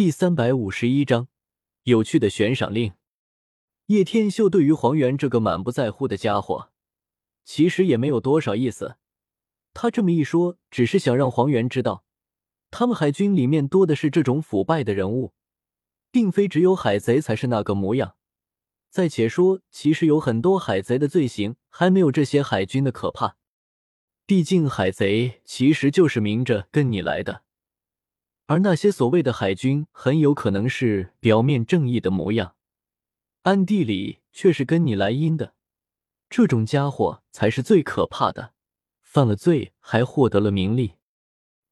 第三百五十一章有趣的悬赏令。叶天秀对于黄猿这个满不在乎的家伙，其实也没有多少意思。他这么一说，只是想让黄猿知道，他们海军里面多的是这种腐败的人物，并非只有海贼才是那个模样。再且说，其实有很多海贼的罪行还没有这些海军的可怕。毕竟海贼其实就是明着跟你来的。而那些所谓的海军，很有可能是表面正义的模样，暗地里却是跟你来阴的。这种家伙才是最可怕的，犯了罪还获得了名利。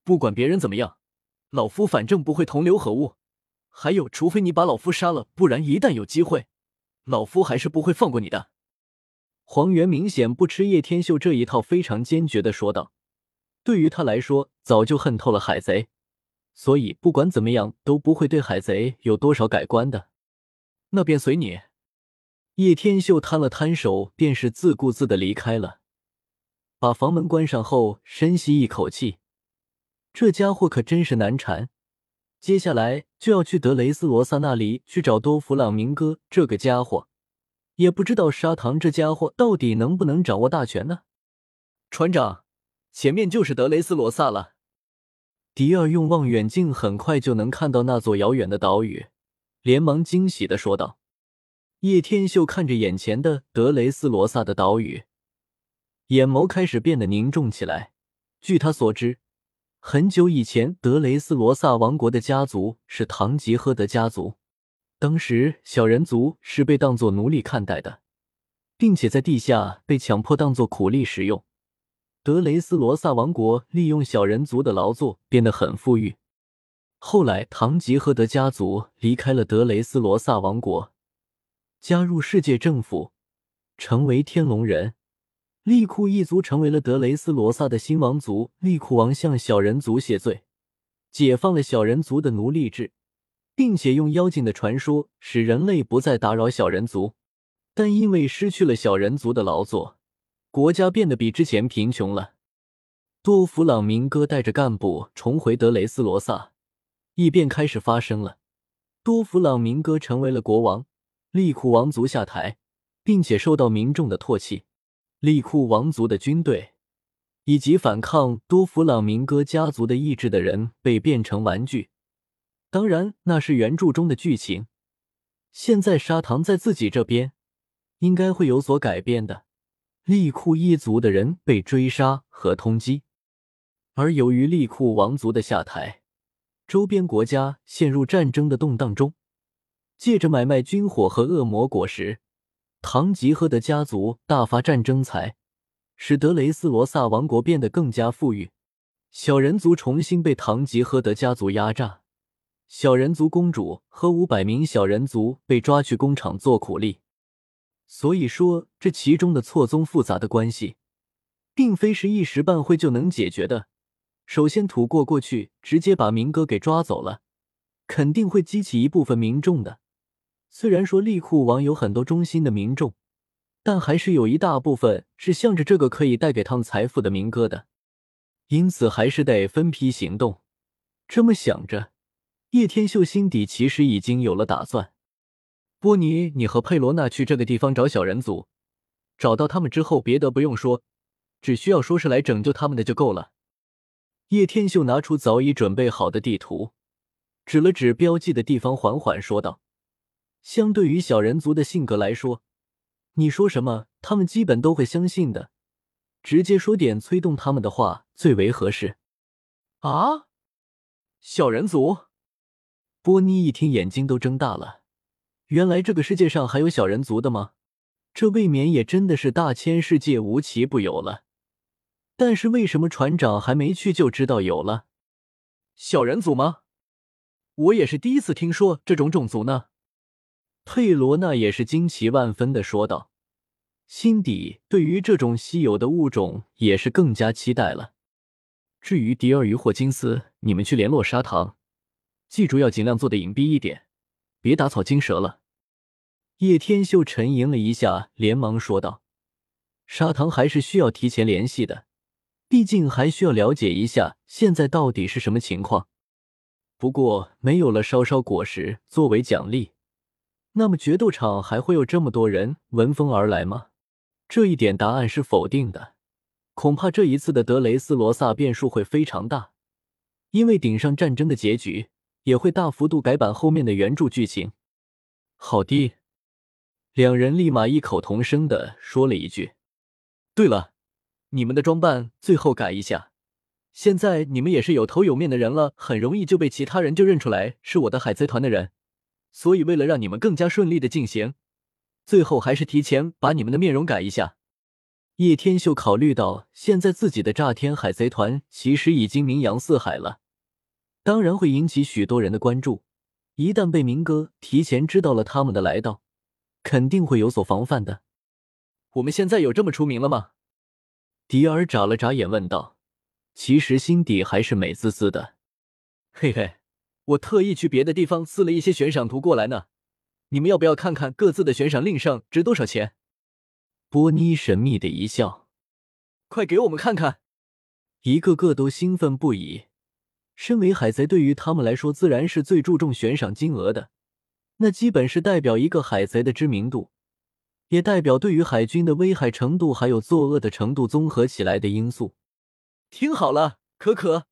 不管别人怎么样，老夫反正不会同流合污。还有，除非你把老夫杀了，不然一旦有机会，老夫还是不会放过你的。黄猿明显不吃叶天秀这一套，非常坚决的说道：“对于他来说，早就恨透了海贼。”所以不管怎么样都不会对海贼有多少改观的，那便随你。叶天秀摊了摊手，便是自顾自的离开了。把房门关上后，深吸一口气，这家伙可真是难缠。接下来就要去德雷斯罗萨那里去找多弗朗明哥这个家伙，也不知道砂糖这家伙到底能不能掌握大权呢？船长，前面就是德雷斯罗萨了。迪尔用望远镜很快就能看到那座遥远的岛屿，连忙惊喜的说道：“叶天秀看着眼前的德雷斯罗萨的岛屿，眼眸开始变得凝重起来。据他所知，很久以前，德雷斯罗萨王国的家族是唐吉诃德家族，当时小人族是被当作奴隶看待的，并且在地下被强迫当作苦力使用。”德雷斯罗萨王国利用小人族的劳作变得很富裕。后来，唐吉诃德家族离开了德雷斯罗萨王国，加入世界政府，成为天龙人。利库一族成为了德雷斯罗萨的新王族。利库王向小人族谢罪，解放了小人族的奴隶制，并且用妖精的传说使人类不再打扰小人族。但因为失去了小人族的劳作。国家变得比之前贫穷了。多弗朗明哥带着干部重回德雷斯罗萨，异变开始发生了。多弗朗明哥成为了国王，利库王族下台，并且受到民众的唾弃。利库王族的军队以及反抗多弗朗明哥家族的意志的人被变成玩具。当然，那是原著中的剧情。现在砂糖在自己这边，应该会有所改变的。利库一族的人被追杀和通缉，而由于利库王族的下台，周边国家陷入战争的动荡中。借着买卖军火和恶魔果实，唐吉诃德家族大发战争财，使得雷斯罗萨王国变得更加富裕。小人族重新被唐吉诃德家族压榨，小人族公主和五百名小人族被抓去工厂做苦力。所以说，这其中的错综复杂的关系，并非是一时半会就能解决的。首先，土过过去，直接把明哥给抓走了，肯定会激起一部分民众的。虽然说利库王有很多忠心的民众，但还是有一大部分是向着这个可以带给他们财富的明哥的。因此，还是得分批行动。这么想着，叶天秀心底其实已经有了打算。波尼，你和佩罗娜去这个地方找小人族，找到他们之后，别的不用说，只需要说是来拯救他们的就够了。叶天秀拿出早已准备好的地图，指了指标记的地方，缓缓说道：“相对于小人族的性格来说，你说什么，他们基本都会相信的。直接说点催动他们的话最为合适。”啊，小人族！波尼一听，眼睛都睁大了。原来这个世界上还有小人族的吗？这未免也真的是大千世界无奇不有了。但是为什么船长还没去就知道有了小人族吗？我也是第一次听说这种种族呢。佩罗娜也是惊奇万分的说道，心底对于这种稀有的物种也是更加期待了。至于迪尔与霍金斯，你们去联络砂糖，记住要尽量做的隐蔽一点。别打草惊蛇了。叶天秀沉吟了一下，连忙说道：“砂糖还是需要提前联系的，毕竟还需要了解一下现在到底是什么情况。”不过没有了烧烧果实作为奖励，那么决斗场还会有这么多人闻风而来吗？这一点答案是否定的。恐怕这一次的德雷斯罗萨变数会非常大，因为顶上战争的结局也会大幅度改版后面的原著剧情。好的，两人立马异口同声的说了一句：“对了，你们的装扮最后改一下。现在你们也是有头有面的人了，很容易就被其他人就认出来是我的海贼团的人。所以为了让你们更加顺利的进行，最后还是提前把你们的面容改一下。”叶天秀考虑到现在自己的炸天海贼团其实已经名扬四海了，当然会引起许多人的关注。一旦被明哥提前知道了他们的来到，肯定会有所防范的。我们现在有这么出名了吗？迪尔眨了眨眼问道，其实心底还是美滋滋的。嘿嘿，我特意去别的地方撕了一些悬赏图过来呢，你们要不要看看各自的悬赏令上值多少钱？波妮神秘的一笑，快给我们看看！一个个都兴奋不已。身为海贼，对于他们来说，自然是最注重悬赏金额的。那基本是代表一个海贼的知名度，也代表对于海军的危害程度还有作恶的程度综合起来的因素。听好了，可可，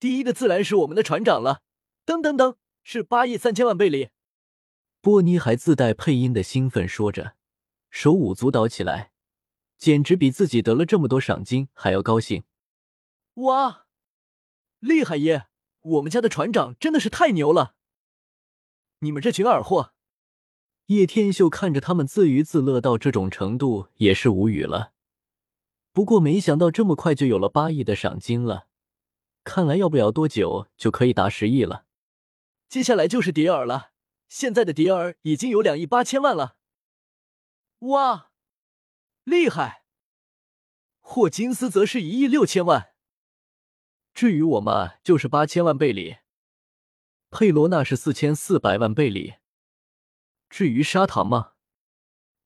第一的自然是我们的船长了。噔噔噔，是八亿三千万贝里。波尼还自带配音的兴奋说着。手舞足蹈起来，简直比自己得了这么多赏金还要高兴！哇，厉害耶！我们家的船长真的是太牛了！你们这群二货！叶天秀看着他们自娱自乐到这种程度，也是无语了。不过没想到这么快就有了八亿的赏金了，看来要不了多久就可以达十亿了。接下来就是迪尔了，现在的迪尔已经有两亿八千万了。哇，厉害！霍金斯则是一亿六千万。至于我嘛，就是八千万贝里。佩罗娜是四千四百万贝里。至于砂糖嘛，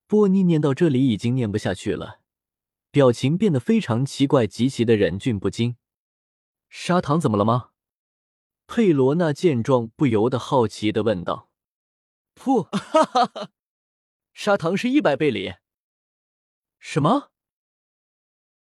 波妮念到这里已经念不下去了，表情变得非常奇怪，极其的忍俊不禁。砂糖怎么了吗？佩罗娜见状，不由得好奇的问道。噗，哈哈哈。砂糖是一百倍里。什么？